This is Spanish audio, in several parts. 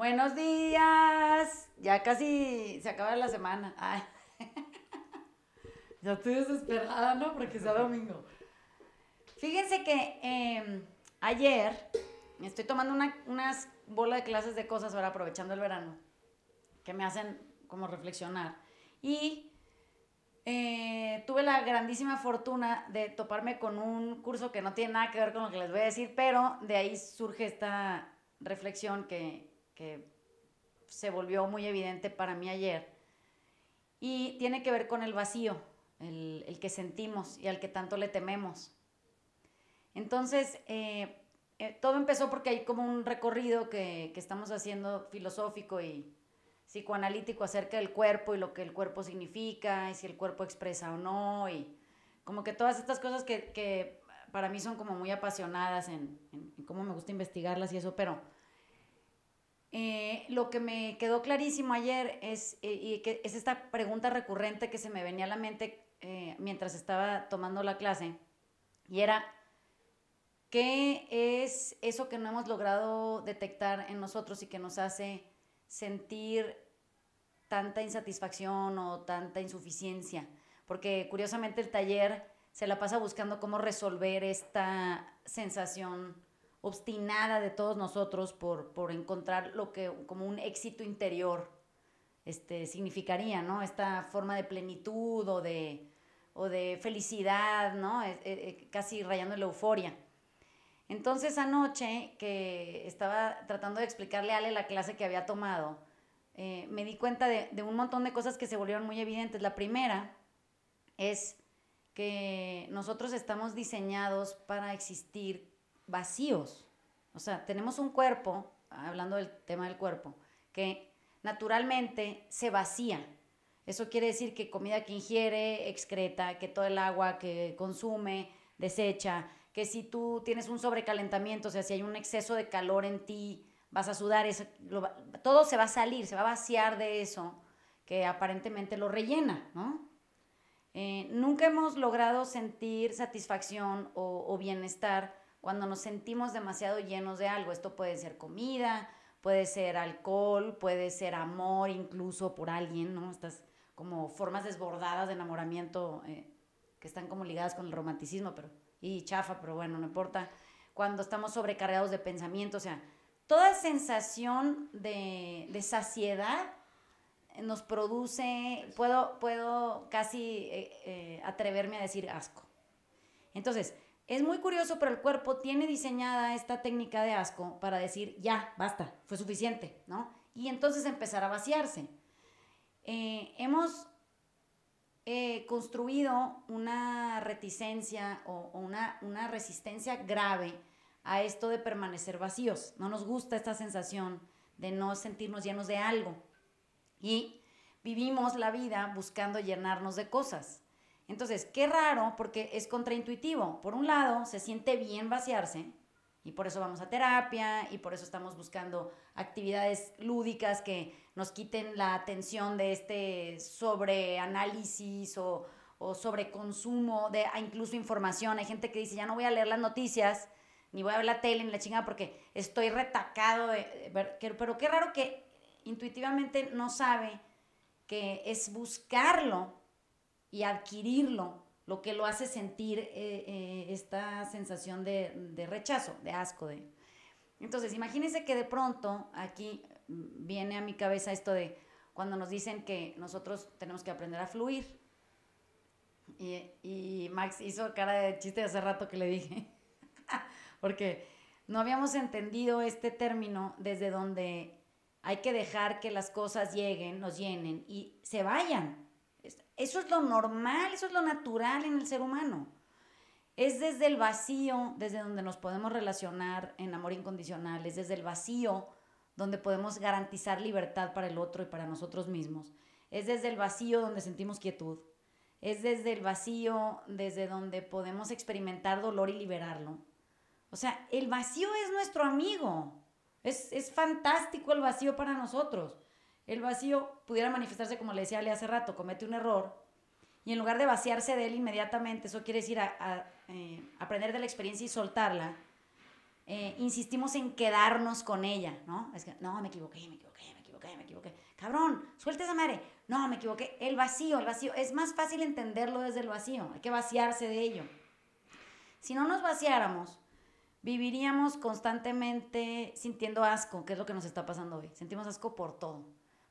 Buenos días. Ya casi se acaba la semana. Ya estoy desesperada, ¿no? Porque sea domingo. Fíjense que em, ayer estoy tomando una, unas bolas de clases de cosas ahora aprovechando el verano que me hacen como reflexionar. Y eh, tuve la grandísima fortuna de toparme con un curso que no tiene nada que ver con lo que les voy a decir, pero de ahí surge esta reflexión que, que se volvió muy evidente para mí ayer. Y tiene que ver con el vacío, el, el que sentimos y al que tanto le tememos. Entonces, eh, eh, todo empezó porque hay como un recorrido que, que, estamos haciendo filosófico y psicoanalítico acerca del cuerpo y lo que el cuerpo significa y si el cuerpo expresa o no y como que todas estas cosas que, que para mí son como muy apasionadas en, en, en, cómo me gusta investigarlas y eso, pero eh, lo que me quedó clarísimo ayer es, eh, y que es esta pregunta recurrente que se me venía a la mente eh, mientras estaba tomando la clase, y era, ¿qué es eso que no hemos logrado detectar en nosotros y que nos hace sentir tanta insatisfacción o tanta insuficiencia? Porque curiosamente el taller se la pasa buscando cómo resolver esta sensación obstinada de todos nosotros por, por encontrar lo que como un éxito interior este, significaría, ¿no? Esta forma de plenitud o de, o de felicidad, ¿no? Eh, eh, casi rayando la euforia. Entonces anoche que estaba tratando de explicarle a Ale la clase que había tomado, eh, me di cuenta de, un montón de cosas que se volvieron muy evidentes. La primera es que nosotros estamos diseñados para existir vacíos. O sea, tenemos un cuerpo, hablando del tema del cuerpo, que naturalmente se vacía. Eso quiere decir que comida que ingiere, excreta, que todo el agua que consume, desecha, que si tú tienes un sobrecalentamiento, o sea, si hay un exceso de calor en ti, vas a sudar, eso, todo se va a salir, se va a vaciar de eso que aparentemente lo rellena, ¿no? Eh, nunca hemos logrado sentir satisfacción o bienestar cuando nos sentimos demasiado llenos de algo. Esto puede ser comida, puede ser alcohol, puede ser amor incluso por alguien, ¿no? Estas como formas desbordadas de enamoramiento eh, que están como ligadas con el romanticismo, pero y chafa, pero bueno, no importa. Cuando estamos sobrecargados de pensamiento, o sea, toda sensación de, saciedad nos produce, puedo, puedo casi eh, eh, atreverme a decir asco. Entonces, es muy curioso, pero el cuerpo tiene diseñada esta técnica de asco para decir, ya, basta, fue suficiente, ¿no? Y entonces empezar a vaciarse. Eh, hemos eh, construido una reticencia o, una, una resistencia grave a esto de permanecer vacíos. No nos gusta esta sensación de no sentirnos llenos de algo. Y vivimos la vida buscando llenarnos de cosas. Entonces, qué raro porque es contraintuitivo. Por un lado, se siente bien vaciarse y por eso vamos a terapia y por eso estamos buscando actividades lúdicas que nos quiten la atención de este sobreanálisis o, o sobreconsumo de incluso información. Hay gente que dice, ya no voy a leer las noticias, ni voy a ver la tele, ni la chingada, porque estoy retacado. Pero qué raro que intuitivamente no sabe que es buscarlo y adquirirlo, lo que lo hace sentir eh, eh, esta sensación de, rechazo, de asco. Entonces, imagínense que de pronto aquí viene a mi cabeza esto de cuando nos dicen que nosotros tenemos que aprender a fluir. Y, y Max hizo cara de chiste hace rato que le dije, porque no habíamos entendido este término desde donde hay que dejar que las cosas lleguen, nos llenen y se vayan. Eso es lo normal, eso es lo natural en el ser humano. Es desde el vacío, desde donde nos podemos relacionar en amor incondicional, es desde el vacío donde podemos garantizar libertad para el otro y para nosotros mismos. Es desde el vacío donde sentimos quietud. Es desde el vacío desde donde podemos experimentar dolor y liberarlo. O sea, el vacío es nuestro amigo. Es, es fantástico el vacío para nosotros. El vacío pudiera manifestarse, como le decía Ale hace rato, comete un error y en lugar de vaciarse de él inmediatamente, eso quiere decir a, eh, aprender de la experiencia y soltarla, eh, insistimos en quedarnos con ella, ¿no? Es que, no, me equivoqué, me equivoqué, me equivoqué, me equivoqué. Cabrón, suelta esa madre. No, me equivoqué. El vacío, el vacío. Es más fácil entenderlo desde el vacío. Hay que vaciarse de ello. Si no nos vaciáramos, viviríamos constantemente sintiendo asco, que es lo que nos está pasando hoy. Sentimos asco por todo,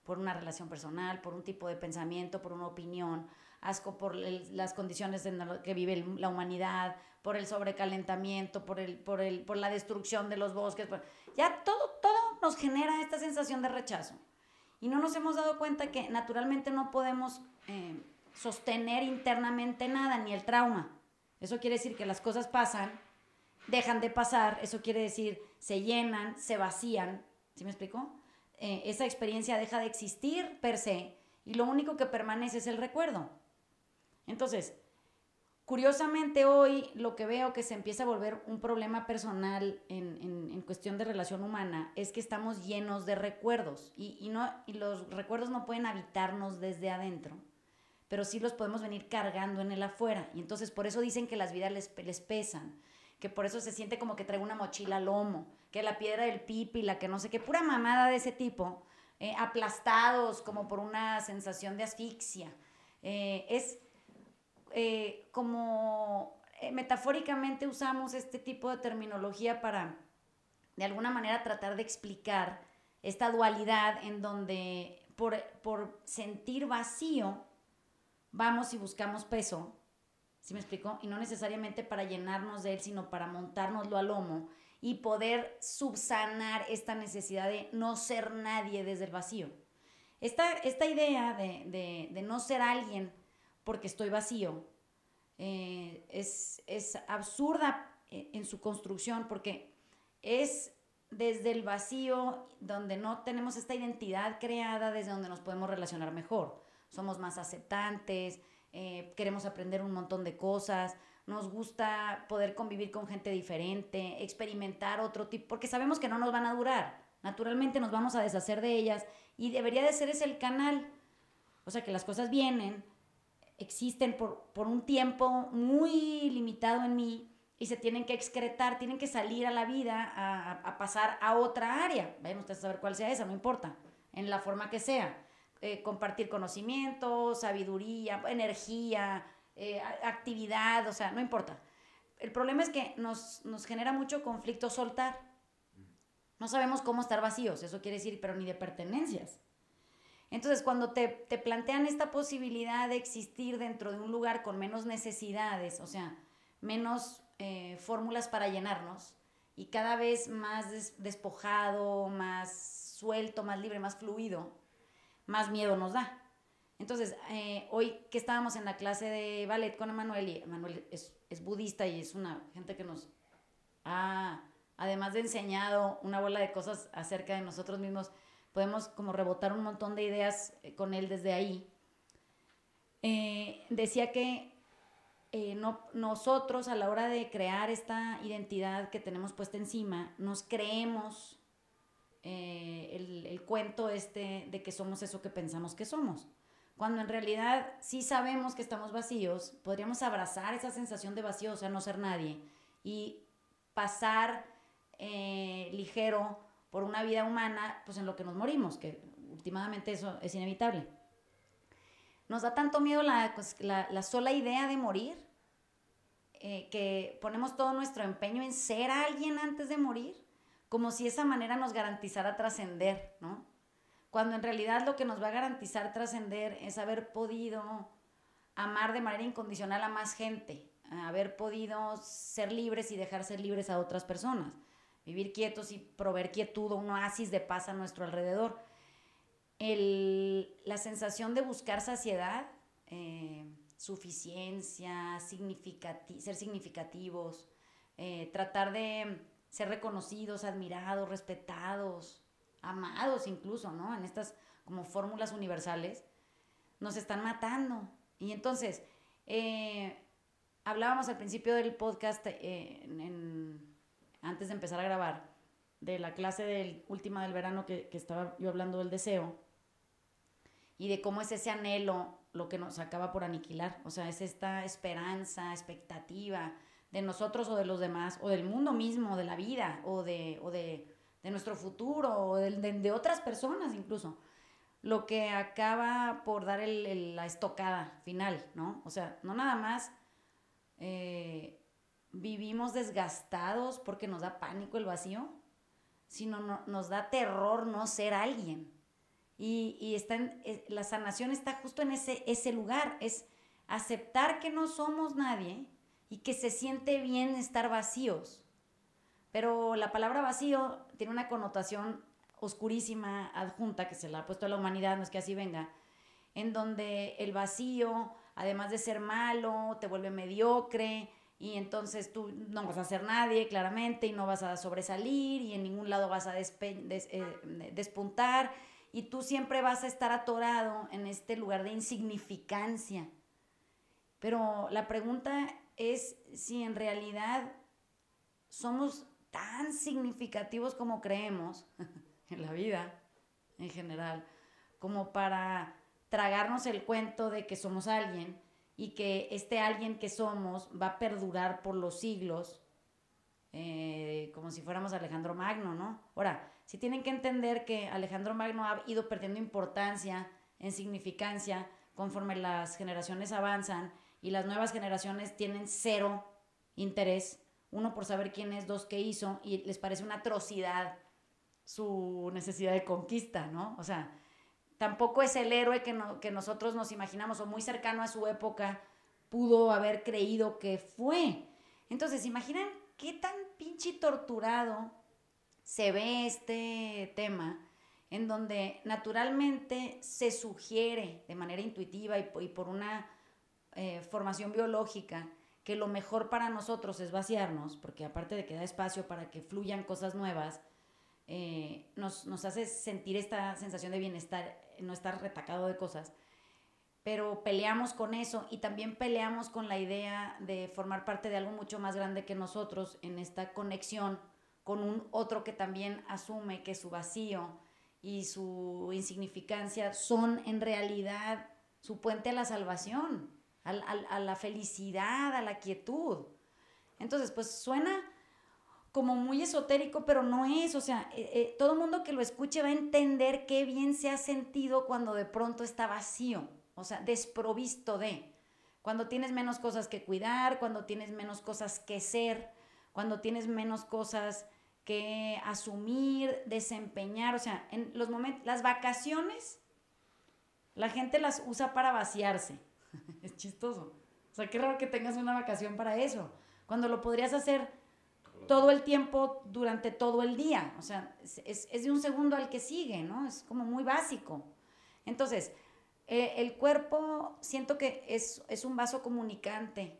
por una relación personal, por un tipo de pensamiento, por una opinión, asco por las condiciones en las que vive la humanidad, por el sobrecalentamiento, por, el, por, el, por la destrucción de los bosques. ya todo, todo nos genera esta sensación de rechazo. Y no nos hemos dado cuenta que naturalmente no podemos eh, sostener internamente nada, ni el trauma. Eso quiere decir que las cosas pasan, dejan de pasar, eso quiere decir se llenan, se vacían. ¿Sí me explico? Eh, esa experiencia deja de existir per se y lo único que permanece es el recuerdo. Entonces, Curiosamente hoy lo que veo que se empieza a volver un problema personal en, cuestión de relación humana es que estamos llenos de recuerdos y, no, y los recuerdos no pueden habitarnos desde adentro, pero sí los podemos venir cargando en el afuera. Y entonces por eso dicen que las vidas les, les pesan, que por eso se siente como que trae una mochila al lomo, que la piedra del pipi, la que no sé qué, pura mamada de ese tipo, eh, aplastados como por una sensación de asfixia. Eh, es eh, como metafóricamente usamos este tipo de terminología para de alguna manera tratar de explicar esta dualidad en donde por, por sentir vacío vamos y buscamos peso, ¿sí me explico? Y no necesariamente para llenarnos de él, sino para montárnoslo al lomo y poder subsanar esta necesidad de no ser nadie desde el vacío. Esta, esta idea de, de, no ser alguien porque estoy vacío, eh, es, absurda eh, en su construcción porque es desde el vacío donde no tenemos esta identidad creada, desde donde nos podemos relacionar mejor. Somos más aceptantes, eh, queremos aprender un montón de cosas, nos gusta poder convivir con gente diferente, experimentar otro tipo, porque sabemos que no nos van a durar. Naturalmente nos vamos a deshacer de ellas y debería de ser ese el canal. O sea, que las cosas vienen, existen por, por un tiempo muy limitado en mí y se tienen que excretar, tienen que salir a la vida a, a pasar a otra área. Vayan ustedes a saber cuál sea esa, no importa, en la forma que sea. Eh, compartir conocimiento, sabiduría, energía, eh, actividad, o sea, no importa. El problema es que nos, nos genera mucho conflicto soltar. No sabemos cómo estar vacíos, eso quiere decir, pero ni de pertenencias. Entonces, cuando te, plantean esta posibilidad de existir dentro de un lugar con menos necesidades, o sea, menos eh, fórmulas para llenarnos, y cada vez más despojado, más suelto, más libre, más fluido, más miedo nos da. Entonces, eh, hoy que estábamos en la clase de ballet con Emanuel, y Emanuel es, es, budista y es una gente que nos ha, además de enseñado una bola de cosas acerca de nosotros mismos, podemos como rebotar un montón de ideas eh, con él desde ahí. Eh, decía que no, nosotros a la hora de crear esta identidad que tenemos puesta encima, nos creemos el, el, cuento este de que somos eso que pensamos que somos. Cuando en realidad sí sabemos que estamos vacíos, podríamos abrazar esa sensación de vacío, o sea, no ser nadie, y pasar ligero por una vida humana, pues en lo que nos morimos, que últimamente eso es inevitable. Nos da tanto miedo la, pues, la, sola idea de morir, eh, que ponemos todo nuestro empeño en ser alguien antes de morir, como si esa manera nos garantizara trascender, ¿no? Cuando en realidad lo que nos va a garantizar trascender es haber podido amar de manera incondicional a más gente, haber podido ser libres y dejar ser libres a otras personas vivir quietos y proveer quietud un oasis de paz a nuestro alrededor. la sensación de buscar saciedad, eh, suficiencia, ser significativos, eh, tratar de ser reconocidos, admirados, respetados, amados incluso, ¿no? En estas como fórmulas universales, nos están matando. Y entonces, eh, hablábamos al principio del podcast en antes de empezar a grabar, de la clase del, última del verano que, que estaba yo hablando del deseo y de cómo es ese anhelo lo que nos acaba por aniquilar. O sea, es esta esperanza, expectativa de nosotros o de los demás, o del mundo mismo, de la vida, o de, o de, nuestro futuro, o de, de, otras personas incluso, lo que acaba por dar la estocada final, ¿no? O sea, no nada más eh, vivimos desgastados porque nos da pánico el vacío, sino nos da terror no ser alguien. Y, y está eh, la sanación está justo en ese, ese lugar, es aceptar que no somos nadie y que se siente bien estar vacíos. Pero la palabra vacío tiene una connotación oscurísima, adjunta, que se la ha puesto a la humanidad, no es que así venga, en donde el vacío, además de ser malo, te vuelve mediocre y entonces tú no vas a ser nadie, claramente, y no vas a sobresalir y en ningún lado vas a eh, despuntar y tú siempre vas a estar atorado en este lugar de insignificancia. Pero la pregunta es si en realidad somos tan significativos como creemos en la vida en general, como para tragarnos el cuento de que somos alguien y que este alguien que somos va a perdurar por los siglos, eh, como si fuéramos Alejandro Magno, ¿no? Ahora, si tienen que entender que Alejandro Magno ha ido perdiendo importancia en significancia conforme las generaciones avanzan y las nuevas generaciones tienen cero interés, uno por saber quién es, dos qué hizo, y les parece una atrocidad su necesidad de conquista, ¿no? O sea, tampoco es el héroe que, que nosotros nos imaginamos o muy cercano a su época pudo haber creído que fue. Entonces, imaginan qué tan pinche torturado se ve este tema en donde naturalmente se sugiere de manera intuitiva y, por una eh, formación biológica que lo mejor para nosotros es vaciarnos, porque aparte de que da espacio para que fluyan cosas nuevas, eh, nos, nos, hace sentir esta sensación de bienestar, no estar retacado de cosas. Pero peleamos con eso y también peleamos con la idea de formar parte de algo mucho más grande que nosotros en esta conexión con un otro que también asume que su vacío y su insignificancia son en realidad su puente a la salvación a, la felicidad, a la quietud. Entonces, pues suena como muy esotérico, pero no es. O sea, eh, eh, todo mundo que lo escuche va a entender qué bien se ha sentido cuando de pronto está vacío, o sea, desprovisto de. Cuando tienes menos cosas que cuidar, cuando tienes menos cosas que ser, cuando tienes menos cosas que asumir, desempeñar. O sea, en los momentos, las vacaciones, la gente las usa para vaciarse. es chistoso. O sea, qué raro que tengas una vacación para eso, cuando lo podrías hacer todo el tiempo durante todo el día. O sea, es, es de un segundo al que sigue, ¿no? Es como muy básico. Entonces, eh, el cuerpo siento que es, es un vaso comunicante,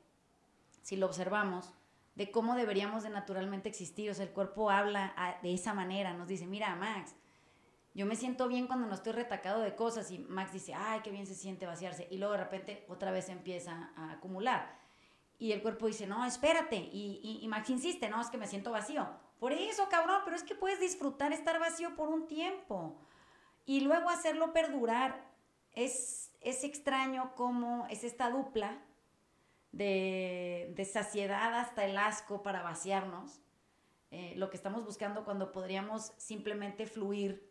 si lo observamos, de cómo deberíamos de naturalmente existir. O sea, el cuerpo habla ah, de esa manera, nos dice, mira, Max, yo me siento bien cuando no estoy retacado de cosas y Max dice, ay, qué bien se siente vaciarse. Y luego de repente otra vez empieza a acumular. Y el cuerpo dice, no, espérate. Y, y, Max insiste, no, es que me siento vacío. Por eso, cabrón, pero es que puedes disfrutar estar vacío por un tiempo. Y luego hacerlo perdurar. Es, es extraño cómo es esta dupla de, de saciedad hasta el asco para vaciarnos. Eh, lo que estamos buscando cuando podríamos simplemente fluir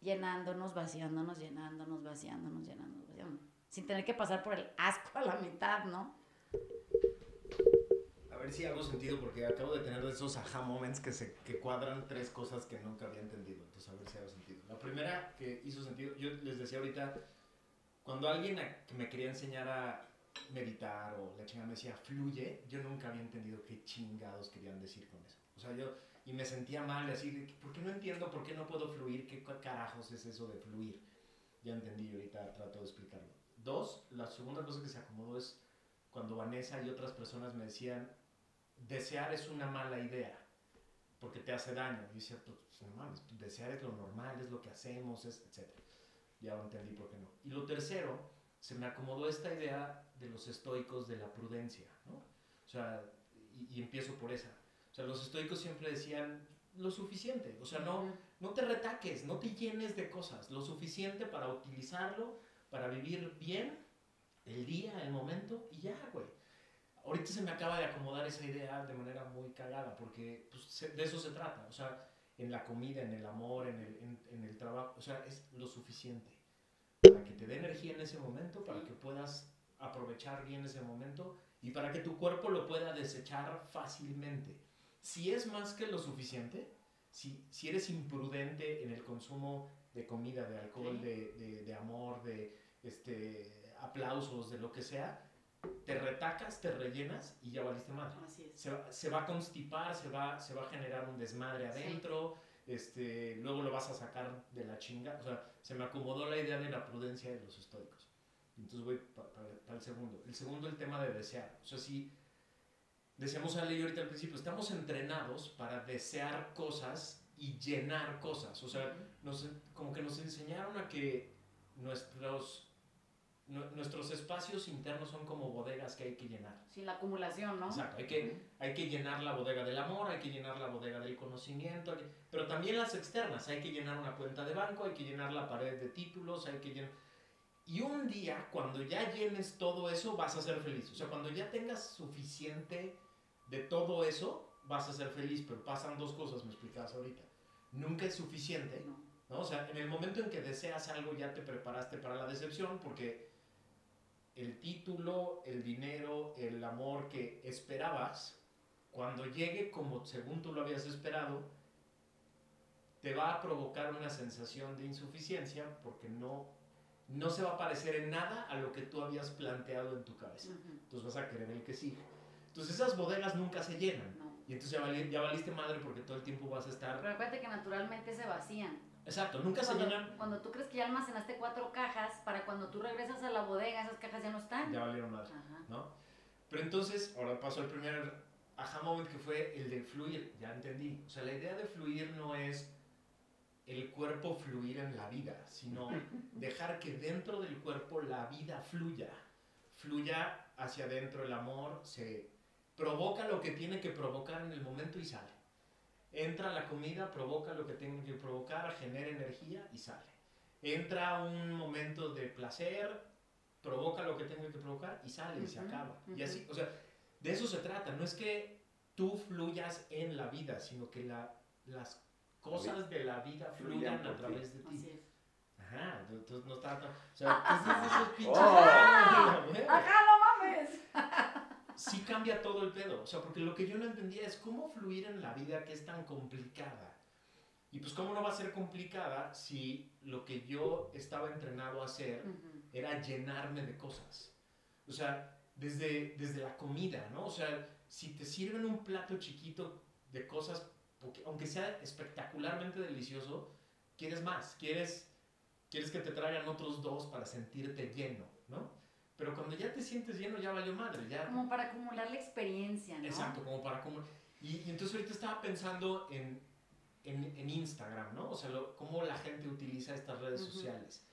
llenándonos, vaciándonos, llenándonos, vaciándonos, llenándonos, vaciándonos. Sin tener que pasar por el asco a la mitad, ¿no? A ver si hago sentido, porque acabo de tener esos aha moments que, se, que cuadran tres cosas que nunca había entendido. Entonces, a ver si hago sentido. La primera que hizo sentido, yo les decía ahorita, cuando alguien me quería enseñar a meditar o la chingada me decía fluye, yo nunca había entendido qué chingados querían decir con eso. O sea, yo y me sentía mal, así, ¿por qué no entiendo por qué no puedo fluir? ¿Qué carajos es eso de fluir? Ya entendí, ahorita trato de explicarlo. Dos, la segunda cosa que se acomodó es cuando Vanessa y otras personas me decían, desear es una mala idea, porque te hace daño. Y decía, pues, no mames, desear es lo normal, es lo que hacemos, etc. Ya entendí por qué no. Y lo tercero, se me acomodó esta idea de los estoicos de la prudencia, ¿no? O sea, y empiezo por esa. Sea, los estoicos siempre decían lo suficiente, o sea, no, no te retaques, no te llenes de cosas, lo suficiente para utilizarlo, para vivir bien el día, el momento y ya, güey. ahorita se me acaba de acomodar esa idea de manera muy cagada, porque pues, de eso se trata, o sea, en la comida, en el amor, en el, en, en el trabajo, o sea, es lo suficiente para que te dé energía en ese momento, para que puedas aprovechar bien ese momento y para que tu cuerpo lo pueda desechar fácilmente. Si es más que lo suficiente, si, si eres imprudente en el consumo de comida, de alcohol, de, de, de, amor, de este, aplausos, de lo que sea, te retacas, te rellenas y ya valiste madre. Se, se, va a constipar, se va, se va a generar un desmadre adentro, este, luego lo vas a sacar de la chinga. O sea, se me acomodó la idea de la prudencia de los estoicos. Entonces voy para el segundo. El segundo, el tema de desear. O sea, si decíamos a ley ahorita al principio, estamos entrenados para desear cosas y llenar cosas. O sea, nos, como que nos enseñaron a que nuestros nuestros espacios internos son como bodegas que hay que llenar. Sin la acumulación, ¿no? Exacto, hay que, hay que llenar la bodega del amor, hay que llenar la bodega del conocimiento, pero también las externas, hay que llenar una cuenta de banco, hay que llenar la pared de títulos, hay que llenar... Y un día, cuando ya llenes todo eso, vas a ser feliz. O sea, cuando ya tengas suficiente de todo eso, vas a ser feliz, pero pasan dos cosas, me explicabas ahorita. Nunca es suficiente, ¿no? O sea, en el momento en que deseas algo ya te preparaste para la decepción porque el título, el dinero, el amor que esperabas, cuando llegue como según tú lo habías esperado, te va a provocar una sensación de insuficiencia porque no, no se va a parecer en nada a lo que tú habías planteado en tu cabeza. Entonces vas a querer el que sigue. Entonces esas bodegas nunca se llenan. Y entonces ya, ya, valiste madre porque todo el tiempo vas a estar... Pero acuérdate que naturalmente se vacían. Exacto, nunca se llenan. Cuando tú crees que ya almacenaste cuatro cajas, para cuando tú regresas a la bodega, esas cajas ya no están. Ya valieron más, ¿no? Pero entonces, ahora pasó el primer aha moment que fue el de fluir, ya entendí. O sea, la idea de fluir no es el cuerpo fluir en la vida, sino dejar que dentro del cuerpo la vida fluya. Fluya hacia adentro el amor, se provoca lo que tiene que provocar en el momento y sale. Entra la comida, provoca lo que tiene que provocar, genera energía y sale. Entra un momento de placer, provoca lo que tenga que provocar y sale y se acaba. Y así, o sea, de eso se trata. No es que tú fluyas en la vida, sino que la, las cosas de la vida fluyan a través de ti. Ajá, entonces no trata. O sea, entonces esos pinches. Ajá, no mames sí cambia todo el pedo. O sea, porque lo que yo no entendía es cómo fluir en la vida que es tan complicada. Y pues cómo no va a ser complicada si lo que yo estaba entrenado a hacer era llenarme de cosas. O sea, desde, desde la comida, ¿no? O sea, si te sirven un plato chiquito de cosas, porque, aunque sea espectacularmente delicioso, quieres más, quieres, quieres que te traigan otros dos para sentirte lleno, ¿no? Pero cuando ya te sientes lleno, ya valió madre. Ya... Como para acumular la experiencia, ¿no? Exacto, como para acumular. Y, y, entonces ahorita estaba pensando en, en, en Instagram, ¿no? O sea, cómo la gente utiliza estas redes sociales.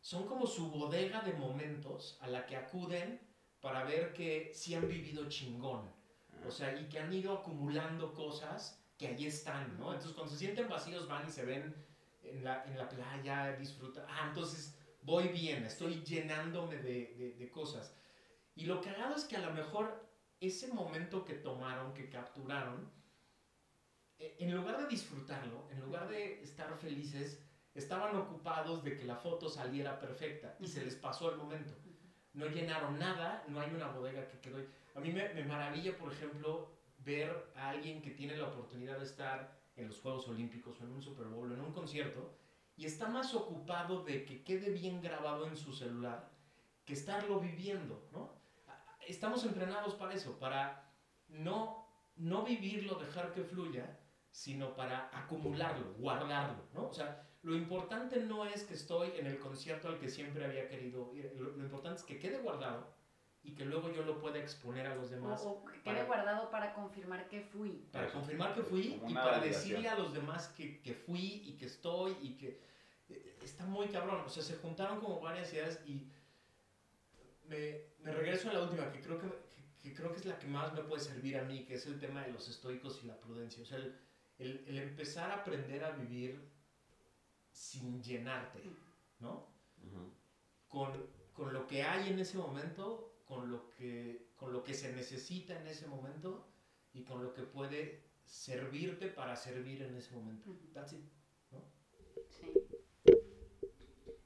Son como su bodega de momentos a la que acuden para ver que sí han vivido chingón. O sea, y que han ido acumulando cosas que allí están, ¿no? Entonces cuando se sienten vacíos van y se ven en la, en la playa, disfrutan. Ah, entonces voy bien, estoy llenándome de, de, cosas. Y lo hago es que a lo mejor ese momento que tomaron, que capturaron, e, en lugar de disfrutarlo, en lugar de estar felices, estaban ocupados de que la foto saliera perfecta y se les pasó el momento. No llenaron nada, no hay una bodega que quedó. A mí me, me maravilla, por ejemplo, ver a alguien que tiene la oportunidad de estar en los Juegos Olímpicos o en un Super Bowl, en un concierto, y está más ocupado de que quede bien grabado en su celular que estarlo viviendo, ¿no? Estamos entrenados para eso, para no, no vivirlo, dejar que fluya, sino para acumularlo, guardarlo, ¿no? O sea, lo importante no es que estoy en el concierto al que siempre había querido ir, lo, importante es que quede guardado y que luego yo lo pueda exponer a los demás. O, que quede guardado para confirmar que fui. Para confirmar que fui y para decirle a los demás que, que fui y que estoy y que está muy cabrón. O sea, se juntaron como varias ideas y me, me regreso a la última, que creo que, que, creo que es la que más me puede servir a mí, que es el tema de los estoicos y la prudencia. O sea, el, el, el empezar a aprender a vivir sin llenarte, ¿no? con, con, lo que hay en ese momento, con lo que, con lo que se necesita en ese momento y con lo que puede servirte para servir en ese momento. That's it, ¿no? Sí.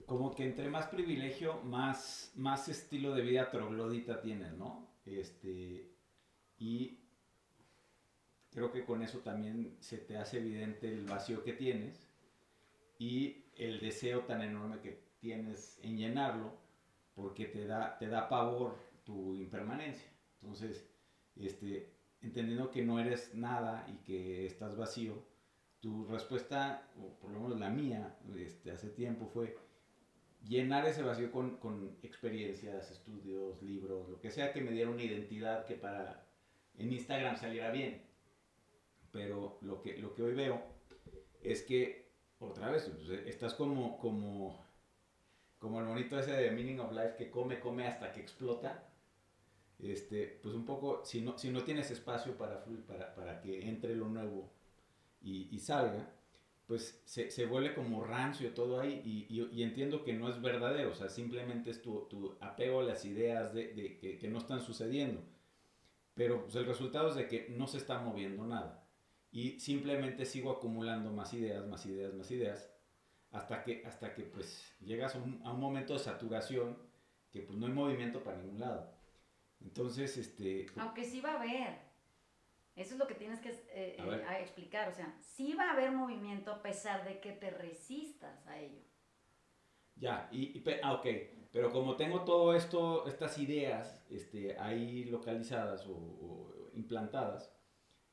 Como que entre más privilegio, más, más estilo de vida troglodita tienes, ¿no? Este, y creo que con eso también se te hace evidente el vacío que tienes y el deseo tan enorme que tienes en llenarlo, porque te da, te da pavor tu impermanencia. Entonces, este, entendiendo que no eres nada y que estás vacío, tu respuesta, por lo menos la mía, este, hace tiempo fue llenar ese vacío con, con, experiencias, estudios, libros, lo que sea que me diera una identidad que para en Instagram saliera bien. Pero lo que, lo que hoy veo es que, otra vez, pues, estás como, como, como el monito ese de Meaning of Life que come, come hasta que explota este, pues un poco, si no, si no tienes espacio para, para, para que entre lo nuevo y, y salga, pues se, se, vuelve como rancio todo ahí y, y, entiendo que no es verdadero, o sea, simplemente es tu, tu apego a las ideas de, de que, que, no están sucediendo. Pero pues, el resultado es de que no se está moviendo nada y simplemente sigo acumulando más ideas, más ideas, más ideas, hasta que, hasta que pues llegas a un, a un momento de saturación que pues no hay movimiento para ningún lado. Entonces, este... Aunque sí va a haber. Eso es lo que tienes que eh, eh, explicar. O sea, sí va a haber movimiento a pesar de que te resistas a ello. Ya, y, y ah, ok. Pero como tengo todo esto, estas ideas este, ahí localizadas o, o implantadas,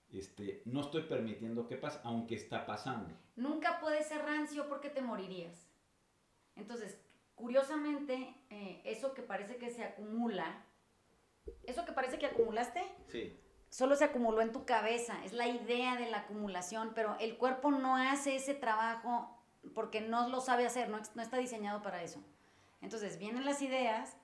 este, no estoy permitiendo que pase, aunque está pasando. Nunca puede ser rancio porque te morirías. Entonces, curiosamente, eh, eso que parece que se acumula, eso que parece que acumulaste, sí. solo se acumuló en tu cabeza, es la idea de la acumulación, pero el cuerpo no hace ese trabajo porque no lo sabe hacer, no, no está diseñado para eso. Entonces vienen las ideas,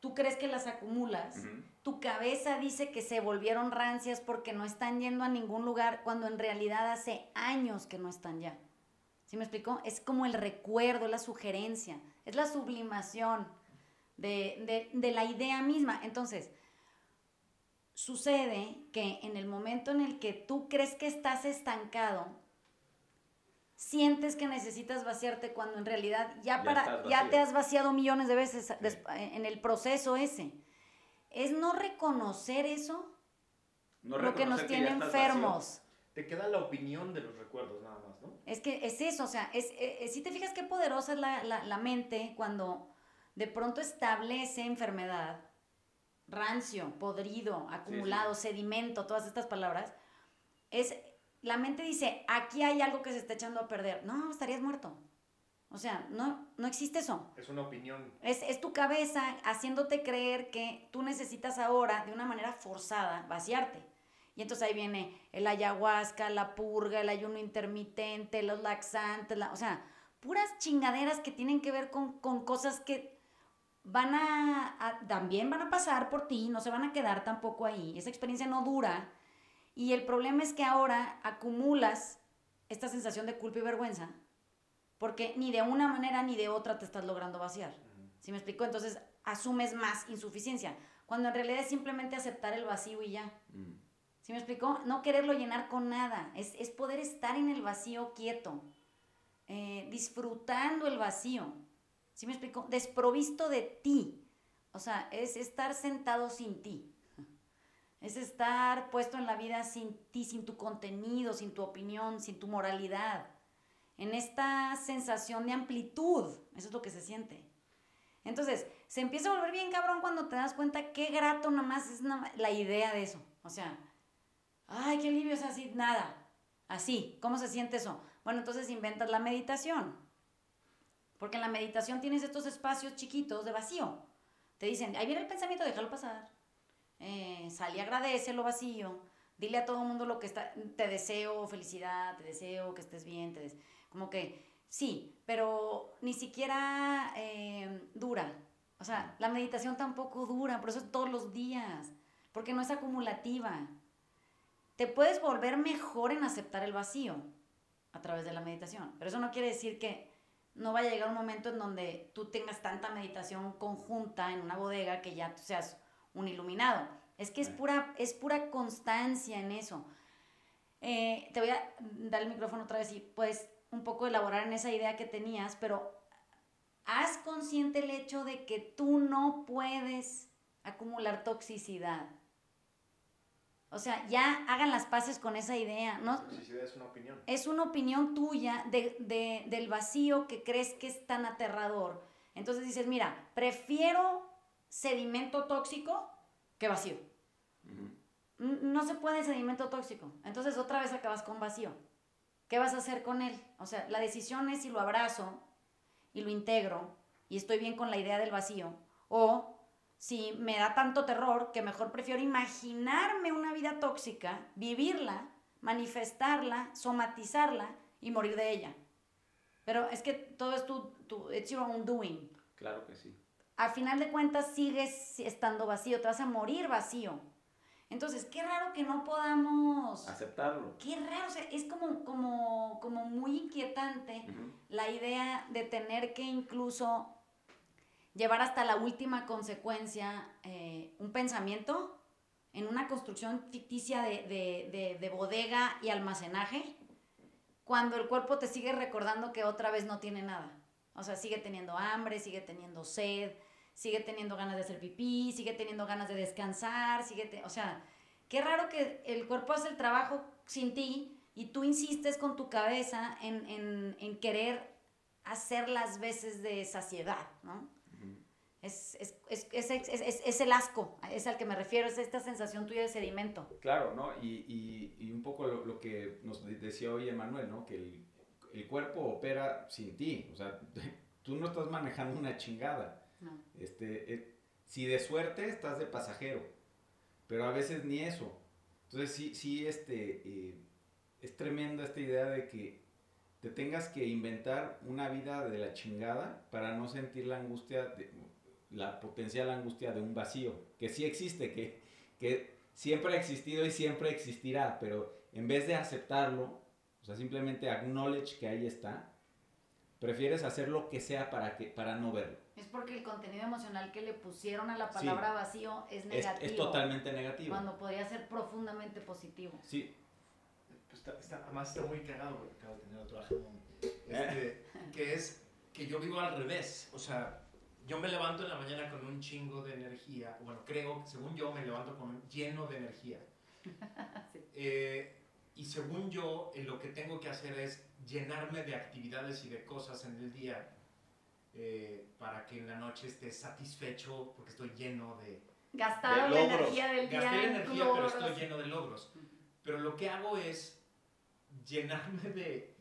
tú crees que las acumulas, uh -huh. tu cabeza dice que se volvieron rancias porque no están yendo a ningún lugar, cuando en realidad hace años que no están ya. ¿Sí me explicó? Es como el recuerdo, la sugerencia, es la sublimación de, de, de la idea misma. Entonces, sucede que en el momento en el que tú crees que estás estancado, sientes que necesitas vaciarte cuando en realidad ya, ya para ya te has vaciado millones de veces sí. en el proceso ese. Es no reconocer eso no lo que nos tiene enfermos. Vacío. Te queda la opinión de los recuerdos nada más, ¿no? Es que es eso, o sea, es, es, es si te fijas qué poderosa es la, la, la mente cuando de pronto establece enfermedad rancio, podrido, acumulado, sí, sí. sedimento, todas estas palabras, es la mente dice, aquí hay algo que se está echando a perder. No, estarías muerto. O sea, no, no existe eso. Es una opinión. Es, es tu cabeza haciéndote creer que tú necesitas ahora, de una manera forzada, vaciarte. Y entonces ahí viene el ayahuasca, la purga, el ayuno intermitente, los laxantes, la, o sea, puras chingaderas que tienen que ver con, con cosas que van a, a, también van a pasar por ti, no se van a quedar tampoco ahí. Esa experiencia no dura. Y el problema es que ahora acumulas esta sensación de culpa y vergüenza porque ni de una manera ni de otra te estás logrando vaciar. ¿Sí me explico? Entonces asumes más insuficiencia, cuando en realidad es simplemente aceptar el vacío y ya. Mm. ¿Sí me explico? No quererlo llenar con nada, es, es poder estar en el vacío quieto, eh, disfrutando el vacío. ¿Sí me explico? Desprovisto de ti. O sea, es estar sentado sin ti. Es estar puesto en la vida sin ti, sin tu contenido, sin tu opinión, sin tu moralidad. En esta sensación de amplitud. Eso es lo que se siente. Entonces, se empieza a volver bien cabrón cuando te das cuenta qué grato nada más es la idea de eso. O sea, ay, qué alivio es así, nada. Así, ¿cómo se siente eso? Bueno, entonces inventas la meditación. Porque en la meditación tienes estos espacios chiquitos de vacío. Te dicen, ahí viene el pensamiento, déjalo pasar eh, sal y agradece lo vacío, dile a todo el mundo lo que está, te deseo felicidad, te deseo que estés bien, te des como que sí, pero ni siquiera eh, dura. O sea, la meditación tampoco dura, por eso es todos los días, porque no es acumulativa. Te puedes volver mejor en aceptar el vacío a través de la meditación, pero eso no quiere decir que no vaya a llegar un momento en donde tú tengas tanta meditación conjunta en una bodega que ya tú seas un iluminado. Es que es pura, es pura constancia en eso. Eh, te voy a dar el micrófono otra vez y puedes un poco elaborar en esa idea que tenías, pero haz consciente el hecho de que tú no puedes acumular toxicidad. O sea, ya hagan las paces con esa idea. ¿no? Toxicidad es una opinión. Es una opinión tuya de, de, del vacío que crees que es tan aterrador. Entonces dices, mira, prefiero sedimento tóxico que vacío. No se puede sedimento tóxico. Entonces otra vez acabas con vacío. ¿Qué vas a hacer con él? O sea, la decisión es si lo abrazo y lo integro y estoy bien con la idea del vacío o si me da tanto terror que mejor prefiero imaginarme una vida tóxica, vivirla, manifestarla, somatizarla y morir de ella. Pero es que todo es tu, tu it's your own doing. Claro que sí. Al final de cuentas sigues estando vacío, te vas a morir vacío. Entonces, qué raro que no podamos aceptarlo. Qué raro, o sea, es como, como, como muy inquietante la idea de tener que incluso llevar hasta la última consecuencia eh, un pensamiento en una construcción ficticia de, de, de, bodega y almacenaje, cuando el cuerpo te sigue recordando que otra vez no tiene nada. O sea, sigue teniendo hambre, sigue teniendo sed, sigue teniendo ganas de hacer pipí, sigue teniendo ganas de descansar, sigue, o sea, qué raro que el cuerpo hace el trabajo sin ti y tú insistes con tu cabeza en, en, en querer hacer las veces de saciedad, ¿no? Es, es, es, es, el asco, es al que me refiero, es esta sensación tuya de sedimento. Claro, ¿no? Y, y, y un poco lo, lo, que nos decía hoy Emanuel, ¿no? Que el, el, cuerpo opera sin ti, o sea, tú no estás manejando una chingada. No. Este, eh, si de suerte estás de pasajero, pero a veces ni eso. Entonces sí, sí este, eh, es tremenda esta idea de que te tengas que inventar una vida de la chingada para no sentir la angustia de, la potencial angustia de un vacío, que sí existe, que, que siempre ha existido y siempre existirá, pero en vez de aceptarlo, o sea, simplemente acknowledge que ahí está, prefieres hacer lo que sea para, que, para no verlo. Es porque el contenido emocional que le pusieron a la palabra vacío es negativo. Es, totalmente negativo. Cuando podría ser profundamente positivo. Sí. Pues está, además está muy cagado porque acabo de tener otro este, que es que yo vivo al revés. O sea, yo me levanto en la mañana con un chingo de energía, bueno, creo, según yo, me levanto con lleno de energía. Eh, y según yo, lo que tengo que hacer es llenarme de actividades y de cosas en el día eh, para que en la noche esté satisfecho porque estoy lleno de... Gastado la energía del día. Gasté energía, pero estoy lleno de logros. Pero lo que hago es llenarme de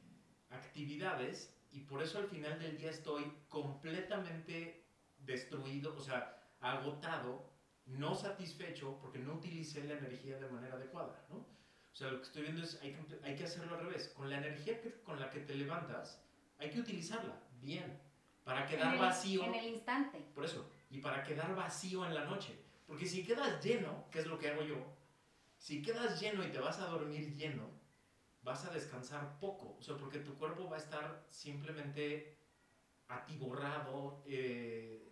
actividades y por eso al final del día estoy completamente destruido, o sea, agotado, no satisfecho porque no utilicé la energía de manera adecuada, ¿no? O sea, lo que estoy viendo es hay que, hay que hacerlo al revés. Con la energía con la que te levantas, hay que utilizarla bien para quedar vacío. En el instante. Por eso, y para quedar vacío en la noche. Porque si quedas lleno, que es lo que hago yo, si quedas lleno y te vas a dormir lleno, vas a descansar poco. O sea, porque tu cuerpo va a estar simplemente atiborrado, eh,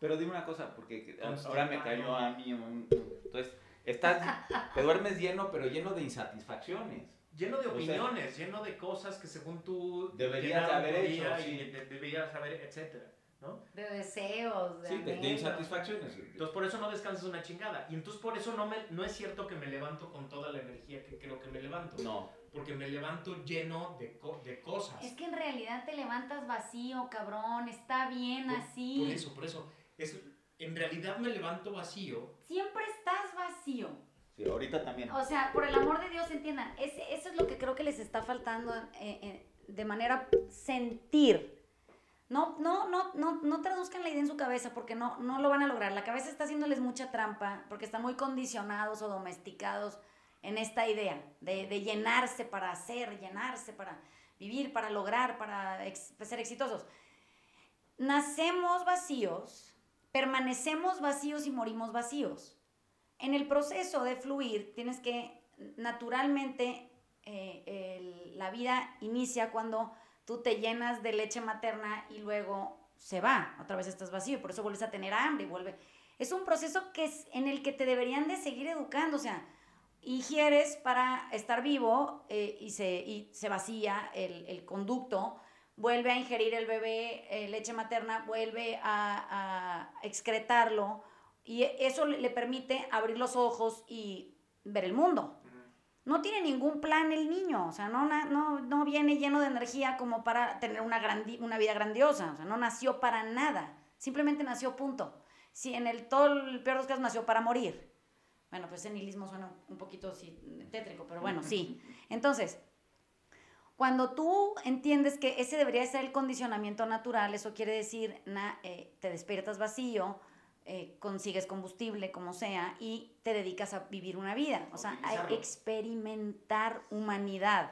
pero dime una cosa, porque ahora me cayó a mí Entonces, estás, te duermes lleno, pero lleno de insatisfacciones. Lleno de opiniones, lleno de cosas que según tú deberías haber hecho. Y deberías saber, etcétera. ¿no? De deseos, de Sí, de, insatisfacciones. Entonces por eso no descansas una chingada. Y entonces por eso no, me, no es cierto que me levanto con toda la energía que creo que me levanto. No. Porque me levanto lleno de, de cosas. Es que en realidad te levantas vacío, cabrón. Está bien así. Por eso, por eso es, en realidad me levanto vacío. Siempre estás vacío. Sí, ahorita también. O sea, por el amor de Dios, entiendan, eso es lo que creo que les está faltando eh, eh, de manera sentir. No, no, no, no, no traduzcan la idea en su cabeza porque no, no lo van a lograr. La cabeza está haciéndoles mucha trampa porque están muy condicionados o domesticados en esta idea de, de llenarse para hacer, llenarse para vivir, para lograr, para ser exitosos. Nacemos vacíos permanecemos vacíos y morimos vacíos. En el proceso de fluir tienes que naturalmente eh, la vida inicia cuando tú te llenas de leche materna y luego se va, otra vez estás vacío, por eso vuelves a tener hambre y vuelve. es un proceso que es en el que te deberían de seguir educando, o sea, ingieres para estar vivo eh, y, se, y se vacía el, el, conducto, vuelve a ingerir el bebé eh, leche materna, vuelve a, a, excretarlo y eso le permite abrir los ojos y ver el mundo. No tiene ningún plan el niño, o sea, no, no, no viene lleno de energía como para tener una, una vida grandiosa, o sea, no nació para nada, simplemente nació punto. Si en el todo el peor de los casos nació para morir. Bueno, pues ese nihilismo suena un poquito tétrico, pero bueno, sí. Entonces, cuando tú entiendes que ese debería ser el condicionamiento natural, eso quiere decir, eh, te despiertas vacío, eh, consigues combustible, como sea, y te dedicas a vivir una vida, o sea, a experimentar humanidad.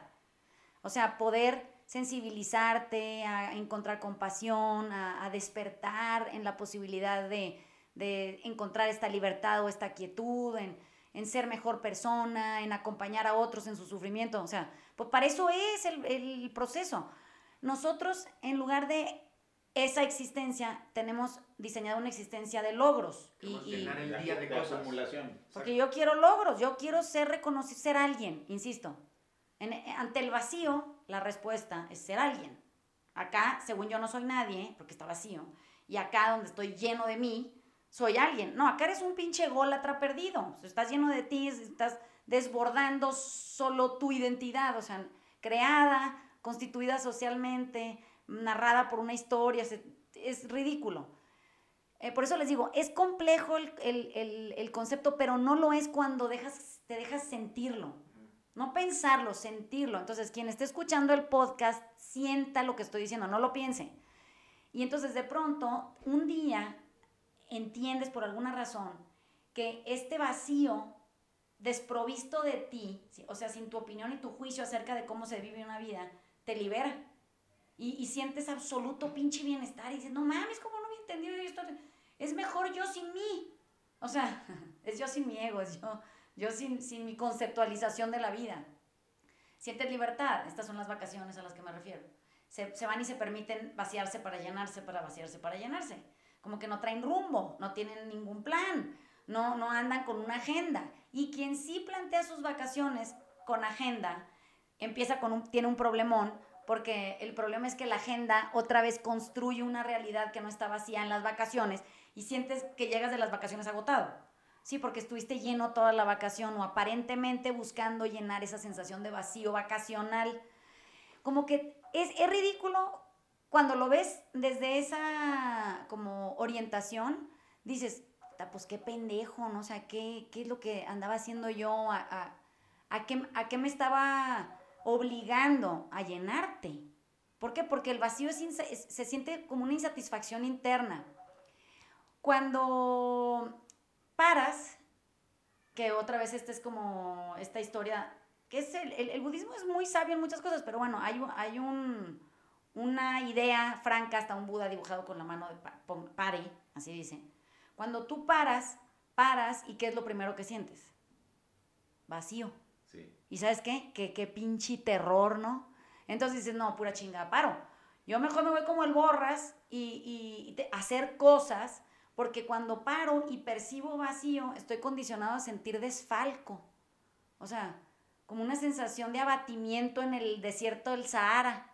O sea, poder sensibilizarte, a encontrar compasión, a despertar en la posibilidad de, de encontrar esta libertad o esta quietud, en, ser mejor persona, en acompañar a otros en su sufrimiento. O sea, pues para eso es el, proceso. Nosotros, en lugar de esa existencia, tenemos diseñado una existencia de logros. Y, y el día de, acumulación. Porque yo quiero logros, yo quiero ser reconocido, ser alguien, insisto. ante el vacío, la respuesta es ser alguien. Acá, según yo, no soy nadie, porque está vacío. Y acá, donde estoy lleno de mí, soy alguien. No, acá eres un pinche gólatra perdido. estás lleno de ti, estás desbordando solo tu identidad, o sea, creada, constituida socialmente, narrada por una historia, es ridículo. Eh, por eso les digo, es complejo el, concepto, pero no lo es cuando dejas, te dejas sentirlo. No pensarlo, sentirlo. Entonces, quien esté escuchando el podcast, sienta lo que estoy diciendo, no lo piense. Y entonces, de pronto, un día entiendes por alguna razón que este vacío desprovisto de ti, o sea, sin tu opinión y tu juicio acerca de cómo se vive una vida, te libera. Y, sientes absoluto pinche bienestar y dices, no mames, ¿cómo no había entendido esto? Es mejor yo sin mí. O sea, es yo sin mi ego, es yo, yo sin, sin mi conceptualización de la vida. Sientes libertad. Estas son las vacaciones a las que me refiero. Se, se van y se permiten vaciarse para llenarse, para vaciarse, para llenarse como que no traen rumbo, no tienen ningún plan, no, no andan con una agenda. Y quien sí plantea sus vacaciones con agenda, empieza con un, tiene un problemón, porque el problema es que la agenda otra vez construye una realidad que no está vacía en las vacaciones y sientes que llegas de las vacaciones agotado. Sí, porque estuviste lleno toda la vacación o aparentemente buscando llenar esa sensación de vacío vacacional. Como que es, es ridículo cuando lo ves desde esa como orientación, dices, pues qué pendejo, ¿no? O sea, ¿qué, qué es lo que andaba haciendo yo? ¿A, qué, ¿A, qué, me estaba obligando a llenarte? ¿Por qué? Porque el vacío se siente como una insatisfacción interna. Cuando paras, que otra vez esta es como esta historia, que es el, el, budismo es muy sabio en muchas cosas, pero bueno, hay, hay un una idea franca, hasta un Buda dibujado con la mano de pare, así dice. Cuando tú paras, paras y ¿qué es lo primero que sientes? Vacío. Sí. ¿Y sabes qué? Que qué pinche terror, ¿no? Entonces dices, no, pura chingada, paro. Yo mejor me voy como el borras y, y hacer cosas, porque cuando paro y percibo vacío, estoy condicionado a sentir desfalco. O sea, como una sensación de abatimiento en el desierto del Sahara.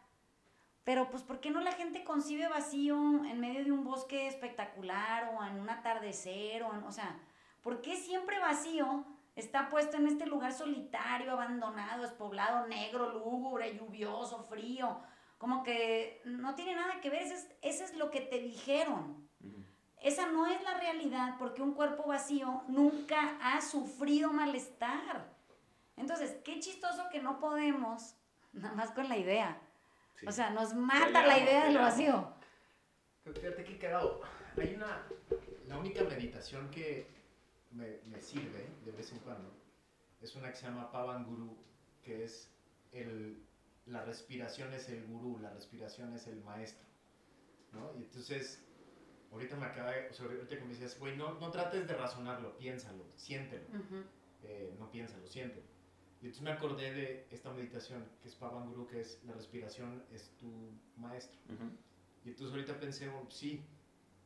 Pero pues, ¿por qué no la gente concibe vacío en medio de un bosque espectacular o en un atardecer? O, o sea, ¿por qué siempre vacío está puesto en este lugar solitario, abandonado, despoblado, negro, lúgubre, lluvioso, frío? Como que no tiene nada que ver, eso es, eso es lo que te dijeron. Esa no es la realidad porque un cuerpo vacío nunca ha sufrido malestar. Entonces, qué chistoso que no podemos, nada más con la idea, o sea, nos mata la idea del vacío. Fíjate qué cagado. Hay una. La única meditación que me, me, sirve de vez en cuando es una que se llama Pavan Guru, que es el. La respiración es el gurú, la respiración es el maestro. ¿no? Y entonces, ahorita me acaba de. O sea, ahorita que me dices, güey, no, no trates de razonarlo, piénsalo, siéntelo. eh, no piénsalo, siéntelo. Y entonces me acordé de esta meditación que es Pavan Guru, que es la respiración es tu maestro. Y entonces ahorita pensé, oh, sí,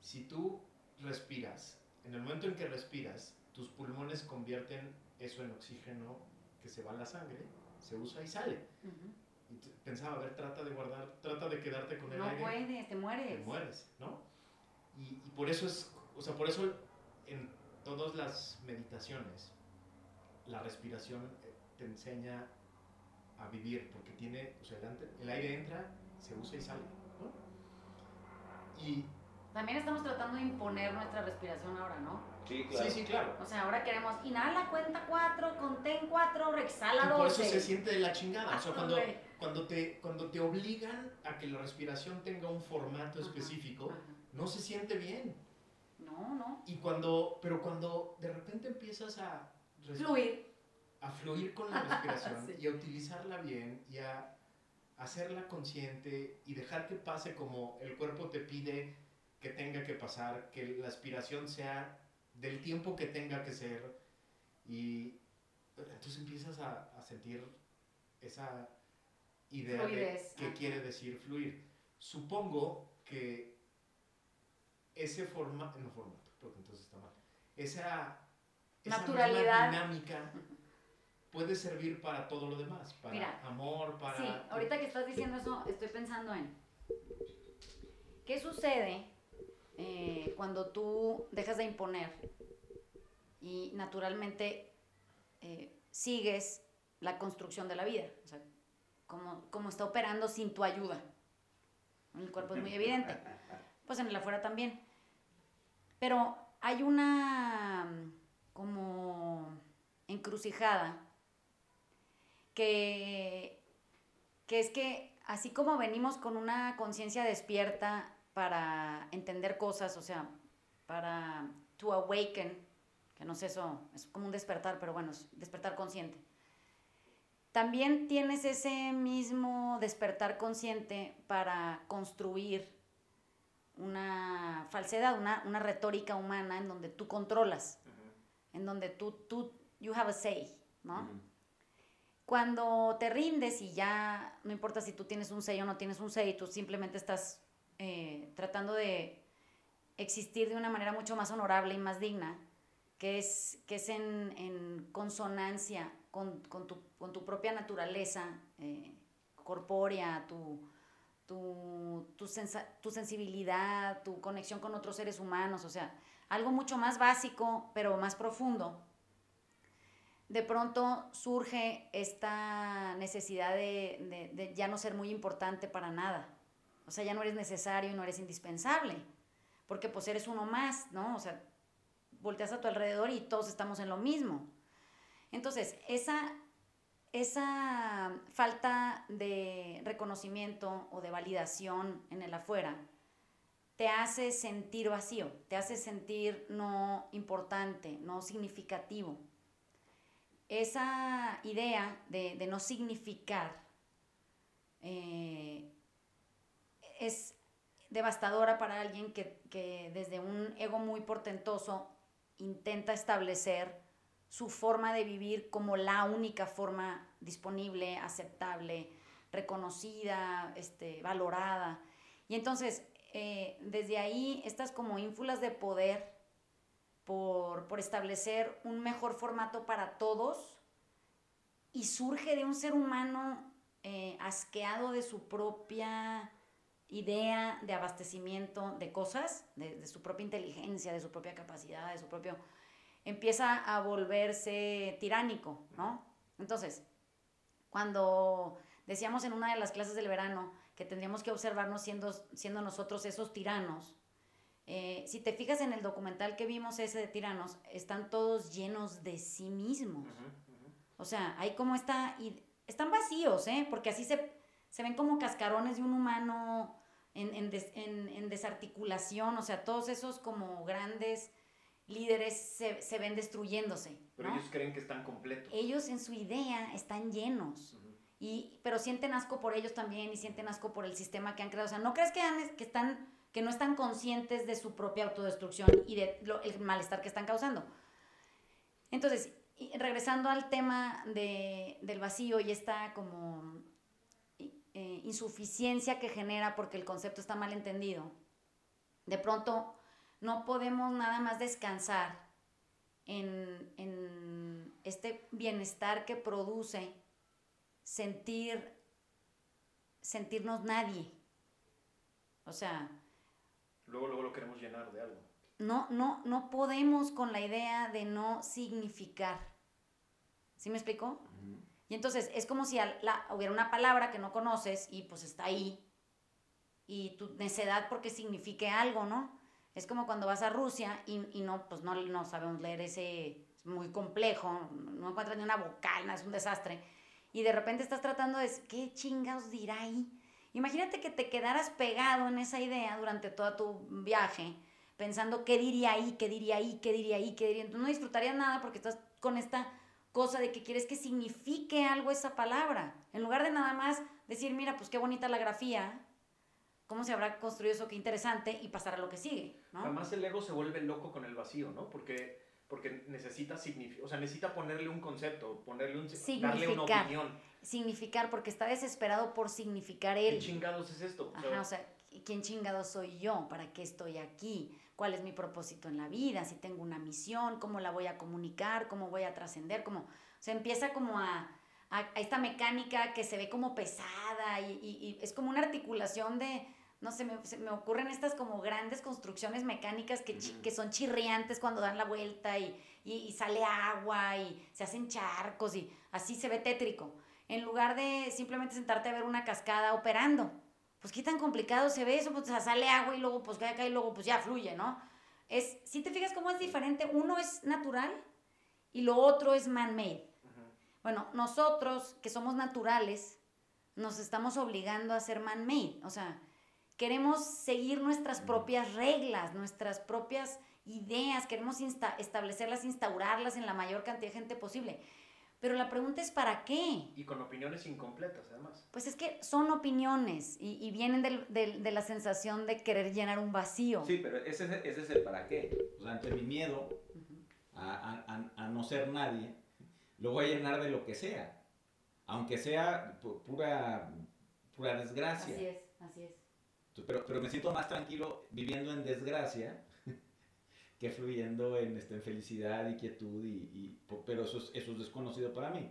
si tú respiras en el momento en que respiras, tus pulmones convierten eso en oxígeno que se va a la sangre, se usa y sale. Ujú. Y t- pensaba, a ver, trata de guardar, trata de quedarte con el No aire. puedes, te mueres. Te mueres, ¿no? Y, y por eso es, o sea, por eso en todas las meditaciones, la respiración te enseña a vivir, porque tiene, o sea, el, aire entra, se usa y sale, ¿no? Y También estamos tratando de imponer nuestra respiración ahora, ¿no? Sí, sí, sí, claro. O sea, ahora queremos inhala, cuenta cuatro, contén cuatro, exhala Y por eso 12. se siente de la chingada. O sea, Ah, cuando, cuando, te, cuando te obligan a que la respiración tenga un formato Ajá, específico, ajá. no se siente bien. No, no. Y cuando, pero cuando de repente empiezas a Fluir. A fluir con la respiración Sí. y a utilizarla bien y a hacerla consciente y dejar que pase como el cuerpo te pide que tenga que pasar, que la aspiración sea del tiempo que tenga que ser y entonces empiezas a, a sentir esa idea Fluidez, de qué quiere decir fluir. Supongo que ese formato, no formato, porque entonces está mal, esa, esa Naturalidad. dinámica puede servir para todo lo demás, para Mira, amor, para... Sí, ahorita que estás diciendo eso, estoy pensando en qué sucede eh, cuando tú dejas de imponer y naturalmente eh, sigues la construcción de la vida. O sea, cómo, cómo está operando sin tu ayuda. En el cuerpo es muy evidente. Pues en el afuera también. Pero hay una mm, como encrucijada que, que es que así como venimos con una conciencia despierta para entender cosas, o sea, para to awaken, que no sé eso, es como un despertar, pero bueno, es despertar consciente. También tienes ese mismo despertar consciente para construir una falsedad, una, una retórica humana en donde tú controlas, en donde tú, tú, you have a say, ¿no? Cuando te rindes y ya no importa si tú tienes un sello o no tienes un sello, tú simplemente estás eh, tratando de existir de una manera mucho más honorable y más digna, que es, que es en, en consonancia con, con tu, con tu propia naturaleza eh, corpórea, tu, tu, tu, sensa- tu sensibilidad, tu conexión con otros seres humanos, o sea, algo mucho más básico, pero más profundo de pronto surge esta necesidad de, ya no ser muy importante para nada. O sea, ya no eres necesario y no eres indispensable. Porque pues eres uno más, ¿no? O sea, volteas a tu alrededor y todos estamos en lo mismo. Entonces, esa, esa falta de reconocimiento o de validación en el afuera te hace sentir vacío, te hace sentir no importante, no significativo esa idea de, no significar eh, es devastadora para alguien que, que desde un ego muy portentoso intenta establecer su forma de vivir como la única forma disponible, aceptable, reconocida, este, valorada. Y entonces, eh, desde ahí, estas como ínfulas de poder por, por establecer un mejor formato para todos y surge de un ser humano eh, asqueado de su propia idea de abastecimiento de cosas, de, de su propia inteligencia, de su propia capacidad, de su propio... empieza a volverse tiránico, ¿no? Entonces, cuando decíamos en una de las clases del verano que tendríamos que observarnos siendo, siendo nosotros esos tiranos, eh, si te fijas en el documental que vimos ese de tiranos, están todos llenos de sí mismos. O sea, hay como esta... y están vacíos, ¿eh? Porque así se, se ven como cascarones de un humano en, en, des- en- en desarticulación. O sea, todos esos como grandes líderes se, se ven destruyéndose. Pero ellos creen que están completos. ellos en su idea están llenos. Y, pero sienten asco por ellos también y sienten asco por el sistema que han creado. O sea, ¿no crees que, han- que, están, que no están conscientes de su propia autodestrucción y de lo- el malestar que están causando? Entonces, regresando al tema de- del vacío y esta como eh, insuficiencia que genera porque el concepto está mal entendido, de pronto no podemos nada más descansar en, en este bienestar que produce sentir, sentirnos nadie. O sea... Luego, luego lo queremos llenar de algo. No, no, no podemos con la idea de no significar. ¿Sí me explico? Y entonces es como si hubiera una palabra que no conoces y pues está ahí. Y tu necedad porque signifique algo, ¿no? Es como cuando vas a Rusia y, y no, pues no, no sabemos leer ese, es muy complejo, no encuentras ni una vocal, es un desastre. Y de repente estás tratando de, ¿qué chingados dirá ahí? Imagínate que te quedaras pegado en esa idea durante todo tu viaje, pensando qué diría ahí, qué diría ahí, qué diría ahí, qué diría. Entonces no disfrutarías nada porque estás con esta cosa de que quieres que signifique algo esa palabra. En lugar de nada más decir, mira, pues qué bonita la grafía, cómo se habrá construido eso, qué interesante, y pasar a lo que sigue. ¿no? Además el ego se vuelve loco con el vacío, ¿no? Porque, porque necesita, o sea, necesita ponerle un concepto, ponerle un, darle una opinión. Significar, porque está desesperado por significar él. ¿Qué chingados es esto? Ajá, o sea, ¿quién chingado soy yo? ¿Para qué estoy aquí? ¿Cuál es mi propósito en la vida? Si tengo una misión, ¿cómo la voy a comunicar? ¿Cómo voy a trascender? Como, o sea, empieza como a, a, esta mecánica que se ve como pesada y, y es como una articulación de no sé, me, me ocurren estas como grandes construcciones mecánicas que, que son chirriantes cuando dan la vuelta y, y, sale agua y se hacen charcos y así se ve tétrico. En lugar de simplemente sentarte a ver una cascada operando. Pues qué tan complicado se ve eso, pues sale agua y luego pues cae acá y luego pues ya fluye, ¿no? Es, si te fijas cómo es diferente, uno es natural y lo otro es man-made. Bueno, nosotros que somos naturales, nos estamos obligando a ser man-made. O sea, queremos seguir nuestras propias reglas, nuestras propias ideas, queremos establecerlas, instaurarlas en la mayor cantidad de gente posible. Pero la pregunta es ¿para qué? Y con opiniones incompletas, además. Pues es que son opiniones y, vienen de la sensación de querer llenar un vacío. Sí, pero ese, ese es el para qué. O sea, ante mi miedo a, a, a, no ser nadie, lo voy a llenar de lo que sea. Aunque sea pura, pura desgracia. Así es, así es. Pero, pero me siento más tranquilo viviendo en desgracia que fluyendo en, este, en felicidad y quietud, y, y, pero eso es, eso es desconocido para mí.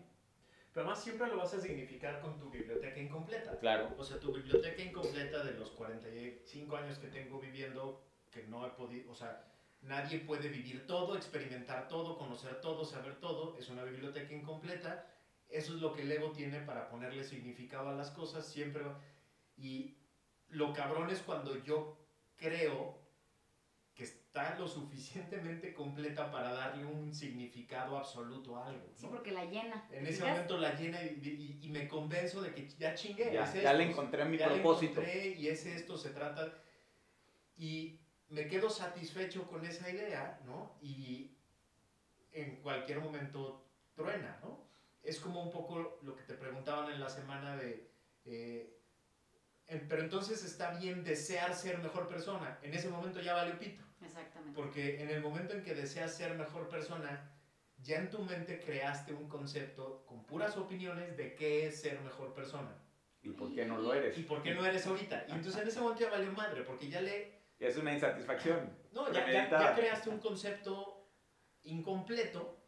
Pero además siempre lo vas a significar con tu biblioteca incompleta. Claro. O sea, tu biblioteca incompleta de los 45 años que tengo viviendo, que no he podido, o sea, nadie puede vivir todo, experimentar todo, conocer todo, saber todo, es una biblioteca incompleta. Eso es lo que el ego tiene para ponerle significado a las cosas, siempre. Y lo cabrón es cuando yo creo que está lo suficientemente completa para darle un significado absoluto a algo. Sí, porque la llena. En ese momento la llena y, me convenzo de que ya chingué. Ya, ya le encontré mi propósito. y es esto, se trata. Y me quedo satisfecho con esa idea, ¿no? Y en cualquier momento truena, ¿no? Es como un poco lo que te preguntaban en la semana de. Eh, pero entonces está bien desear ser mejor persona. En ese momento ya vale pito. Exactamente. Porque en el momento en que deseas ser mejor persona, ya en tu mente creaste un concepto con puras opiniones de qué es ser mejor persona. ¿Y por qué no lo eres? ¿Y por qué no eres ahorita? Y entonces en ese momento ya valió madre, porque ya le... Es una insatisfacción. No, ya, ya, ya creaste un concepto incompleto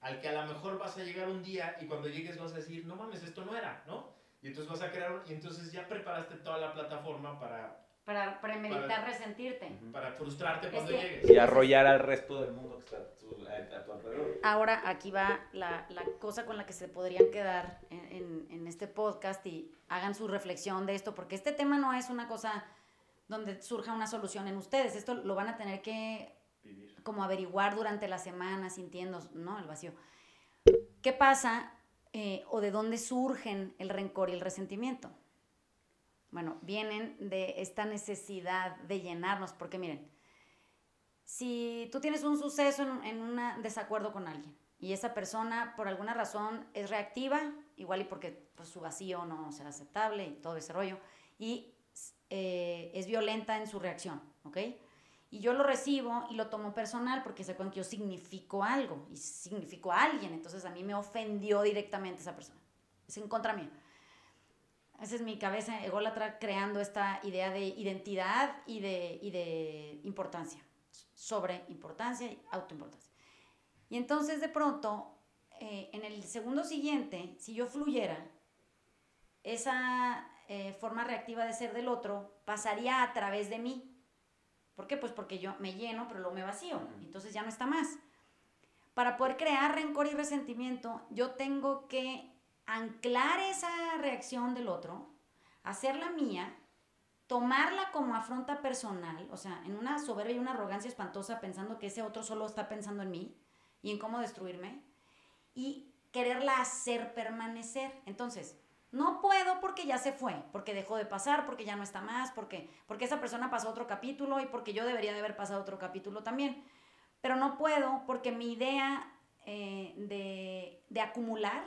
al que a lo mejor vas a llegar un día y cuando llegues vas a decir, no mames, esto no era, ¿no? Y entonces vas a crear, y entonces ya preparaste toda la plataforma para... Para premeditar resentirte. Para frustrarte cuando llegues. Y arrollar al resto del mundo que está a tu, alrededor. Ahora aquí va la, la, cosa con la que se podrían quedar en, en, este podcast y hagan su reflexión de esto, porque este tema no es una cosa donde surja una solución en ustedes. Esto lo van a tener que como averiguar durante la semana, sintiendo, ¿no? El vacío. ¿Qué pasa eh, o de dónde surgen el rencor y el resentimiento. Bueno, vienen de esta necesidad de llenarnos, porque miren, si tú tienes un suceso en, un desacuerdo con alguien y esa persona por alguna razón es reactiva, igual y porque pues, su vacío no será aceptable y todo ese rollo, y eh, es violenta en su reacción, ¿ok? Y yo lo recibo y lo tomo personal porque sé que yo significo algo y significo a alguien. Entonces a mí me ofendió directamente esa persona. Es en contra mía. Esa es mi cabeza ególatra creando esta idea de identidad y de, y de importancia. sobre importancia y autoimportancia. Y entonces de pronto, eh, en el segundo siguiente, si yo fluyera, esa eh, forma reactiva de ser del otro pasaría a través de mí. ¿Por qué? Pues porque yo me lleno, pero luego me vacío. Entonces ya no está más. Para poder crear rencor y resentimiento, yo tengo que anclar esa reacción del otro, hacerla mía, tomarla como afronta personal, o sea, en una soberbia y una arrogancia espantosa pensando que ese otro solo está pensando en mí y en cómo destruirme, y quererla hacer permanecer. Entonces, no puedo porque ya se fue, porque dejó de pasar, porque ya no está más, porque, porque esa persona pasó otro capítulo y porque yo debería de haber pasado otro capítulo también. Pero no puedo porque mi idea eh, de, de acumular,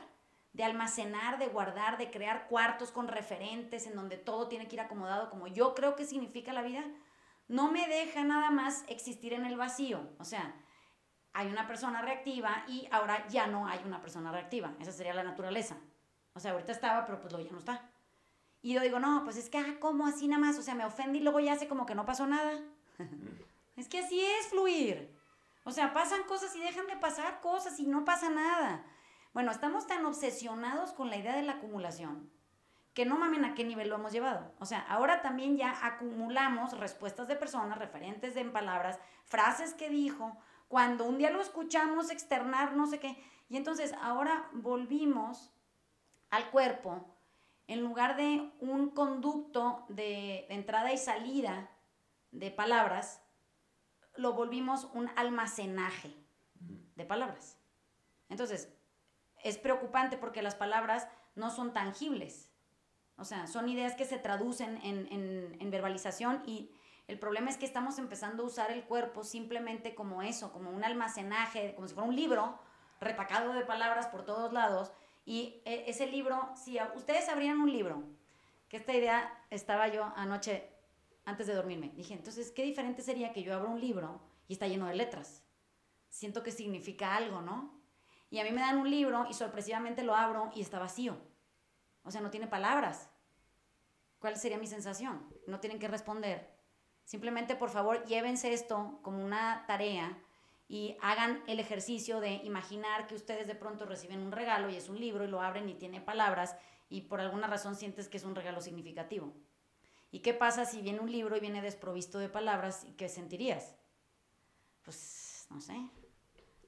de almacenar, de guardar, de crear cuartos con referentes en donde todo tiene que ir acomodado como yo creo que significa la vida, no me deja nada más existir en el vacío. O sea, hay una persona reactiva y ahora ya no hay una persona reactiva. Esa sería la naturaleza. O sea, ahorita estaba, pero pues luego ya no está. Y yo digo, no, pues es que, ah, ¿cómo así nada más? O sea, me ofende y luego ya hace como que no pasó nada. es que así es fluir. O sea, pasan cosas y dejan de pasar cosas y no pasa nada. Bueno, estamos tan obsesionados con la idea de la acumulación que no mamen a qué nivel lo hemos llevado. O sea, ahora también ya acumulamos respuestas de personas, referentes de en palabras, frases que dijo, cuando un día lo escuchamos externar, no sé qué. Y entonces ahora volvimos al cuerpo, en lugar de un conducto de, entrada y salida de palabras, lo volvimos un almacenaje de palabras. Entonces, es preocupante porque las palabras no son tangibles. O sea, son ideas que se traducen en, en, verbalización y el problema es que estamos empezando a usar el cuerpo simplemente como eso, como un almacenaje, como si fuera un libro retacado de palabras por todos lados y e, ese libro, si ustedes abrían un libro, que esta idea estaba yo anoche antes de dormirme, dije, entonces, ¿qué diferente sería que yo abra un libro y está lleno de letras? Siento que significa algo, ¿no? Y a mí me dan un libro y sorpresivamente lo abro y está vacío. O sea, no tiene palabras. ¿Cuál sería mi sensación? No tienen que responder. Simplemente, por favor, llévense esto como una tarea y hagan el ejercicio de imaginar que ustedes de pronto reciben un regalo y es un libro y lo abren y tiene palabras y por alguna razón sientes que es un regalo significativo. ¿Y qué pasa si viene un libro y viene desprovisto de palabras y qué sentirías? Pues no sé.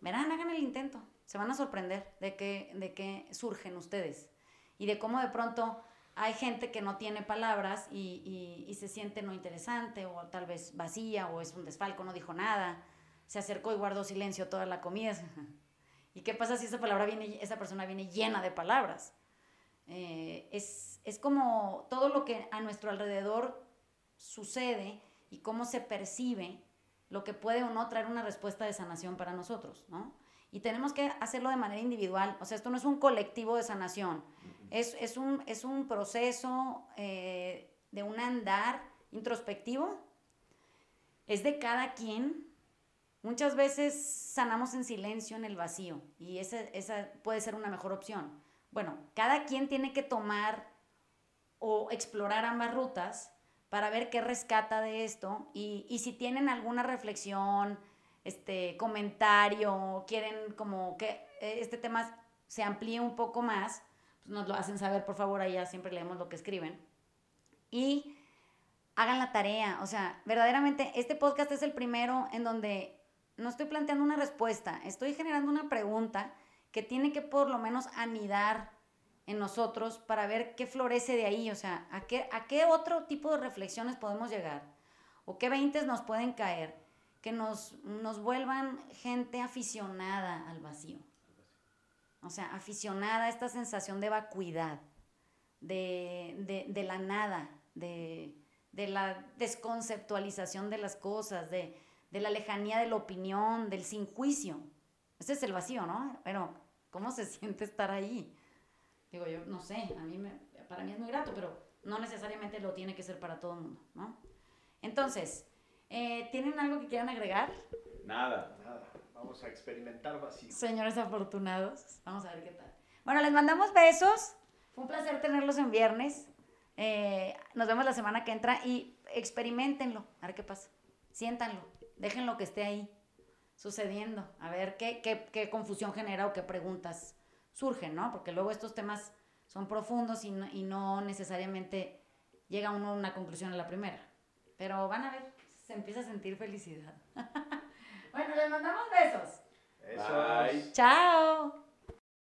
Verán, hagan el intento. Se van a sorprender de qué, de qué surgen ustedes y de cómo de pronto hay gente que no tiene palabras y, y se siente no interesante o tal vez vacía o es un desfalco, no dijo nada se acercó y guardó silencio toda la comida. ¿Y qué pasa si esa, palabra viene, esa persona viene llena de palabras? Eh, es, es como todo lo que a nuestro alrededor sucede y cómo se percibe lo que puede o no traer una respuesta de sanación para nosotros, ¿no? Y tenemos que hacerlo de manera individual. O sea, esto no es un colectivo de sanación. Es, es, un, es un proceso eh, de un andar introspectivo. Es de cada quien Muchas veces sanamos en silencio, en el vacío, y esa, esa puede ser una mejor opción. Bueno, cada quien tiene que tomar o explorar ambas rutas para ver qué rescata de esto y, y si tienen alguna reflexión, este comentario, quieren como que este tema se amplíe un poco más, pues nos lo hacen saber, por favor, allá siempre leemos lo que escriben. Y hagan la tarea, o sea, verdaderamente este podcast es el primero en donde no estoy planteando una respuesta, estoy generando una pregunta que tiene que por lo menos anidar en nosotros para ver qué florece de ahí, o sea, a qué, a qué otro tipo de reflexiones podemos llegar o qué veintes nos pueden caer que nos, nos vuelvan gente aficionada al vacío. O sea, aficionada a esta sensación de vacuidad, de, de la nada, de, de la desconceptualización de las cosas, de, de la lejanía de la opinión, del sin juicio. Ese es el vacío, ¿no? Pero, ¿cómo se siente estar ahí? Digo, yo no sé, a mí me, para mí es muy grato, pero no necesariamente lo tiene que ser para todo el mundo, ¿no? Entonces, eh, ¿tienen algo que quieran agregar? Nada. Nada. Vamos a experimentar vacío. Señores afortunados, vamos a ver qué tal. Bueno, les mandamos besos. Fue un placer tenerlos en viernes. Eh, nos vemos la semana que entra y experimentenlo. A ver qué pasa. Siéntanlo Déjenlo que esté ahí sucediendo. A ver qué, qué, qué confusión genera o qué preguntas surgen, ¿no? Porque luego estos temas son profundos y no, y no necesariamente llega uno a una conclusión a la primera. Pero van a ver, se empieza a sentir felicidad. bueno, les mandamos besos. Eso. Chao.